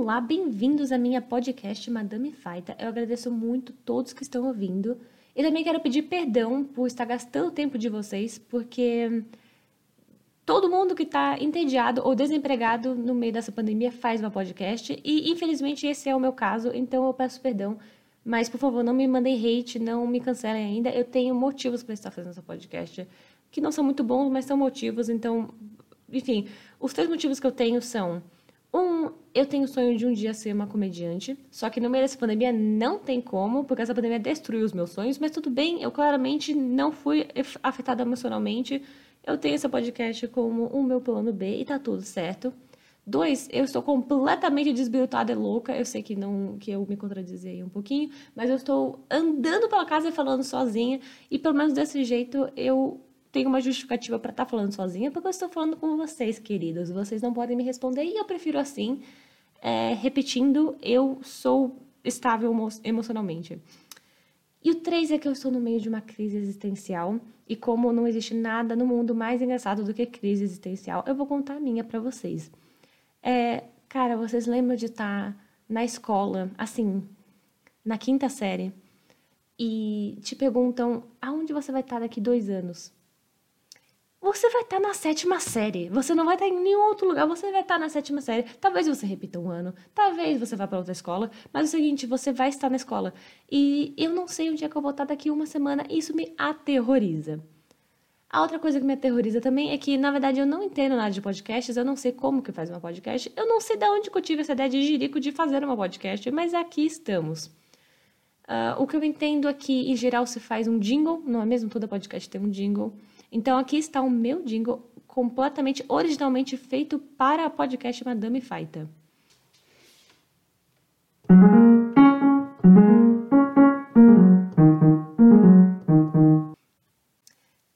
Olá, bem-vindos à minha podcast Madame Faita. Eu agradeço muito todos que estão ouvindo. E também quero pedir perdão por estar gastando tempo de vocês, porque todo mundo que está entediado ou desempregado no meio dessa pandemia faz uma podcast. E infelizmente esse é o meu caso, então eu peço perdão. Mas, por favor, não me mandem hate, não me cancelem ainda. Eu tenho motivos para estar fazendo essa podcast, que não são muito bons, mas são motivos. Então, enfim, os três motivos que eu tenho são um, eu tenho o sonho de um dia ser uma comediante, só que no meio dessa pandemia não tem como, porque essa pandemia destruiu os meus sonhos, mas tudo bem, eu claramente não fui afetada emocionalmente. Eu tenho esse podcast como o meu plano B e tá tudo certo. Dois, eu estou completamente desbirutada e louca. Eu sei que não que eu me contradizei aí um pouquinho, mas eu estou andando pela casa e falando sozinha, e pelo menos desse jeito eu tenho uma justificativa para estar tá falando sozinha, porque eu estou falando com vocês, queridos. Vocês não podem me responder e eu prefiro assim, é, repetindo, eu sou estável emocionalmente. E o três é que eu estou no meio de uma crise existencial e como não existe nada no mundo mais engraçado do que crise existencial, eu vou contar a minha para vocês. É, cara, vocês lembram de estar tá na escola, assim, na quinta série, e te perguntam aonde você vai estar tá daqui dois anos? Você vai estar tá na sétima série. Você não vai estar tá em nenhum outro lugar, você vai estar tá na sétima série. Talvez você repita um ano, talvez você vá para outra escola, mas é o seguinte, você vai estar na escola. E eu não sei onde é que eu vou estar daqui uma semana, isso me aterroriza. A outra coisa que me aterroriza também é que, na verdade, eu não entendo nada de podcasts, eu não sei como que faz uma podcast, eu não sei de onde que eu tive essa ideia de jirico de fazer uma podcast, mas aqui estamos. Uh, o que eu entendo aqui, em geral, se faz um jingle, não é mesmo? Toda podcast tem um jingle. Então aqui está o meu jingle completamente originalmente feito para a podcast Madame Faita.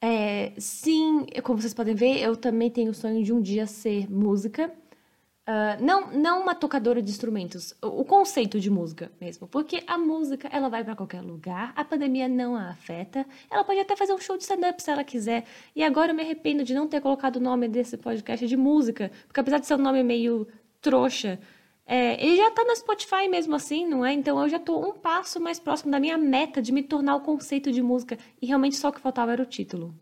É, sim, como vocês podem ver, eu também tenho o sonho de um dia ser música. Uh, não, não uma tocadora de instrumentos, o, conceito de música mesmo, porque a música ela vai para qualquer lugar, a pandemia não a afeta, ela pode até fazer um show de stand-up se ela quiser. E agora eu me arrependo de não ter colocado o nome desse podcast de música, porque apesar de ser um nome meio trouxa, é, ele já tá no Spotify mesmo assim, não é? Então eu já tô um passo mais próximo da minha meta de me tornar o conceito de música, e realmente só o que faltava era o título.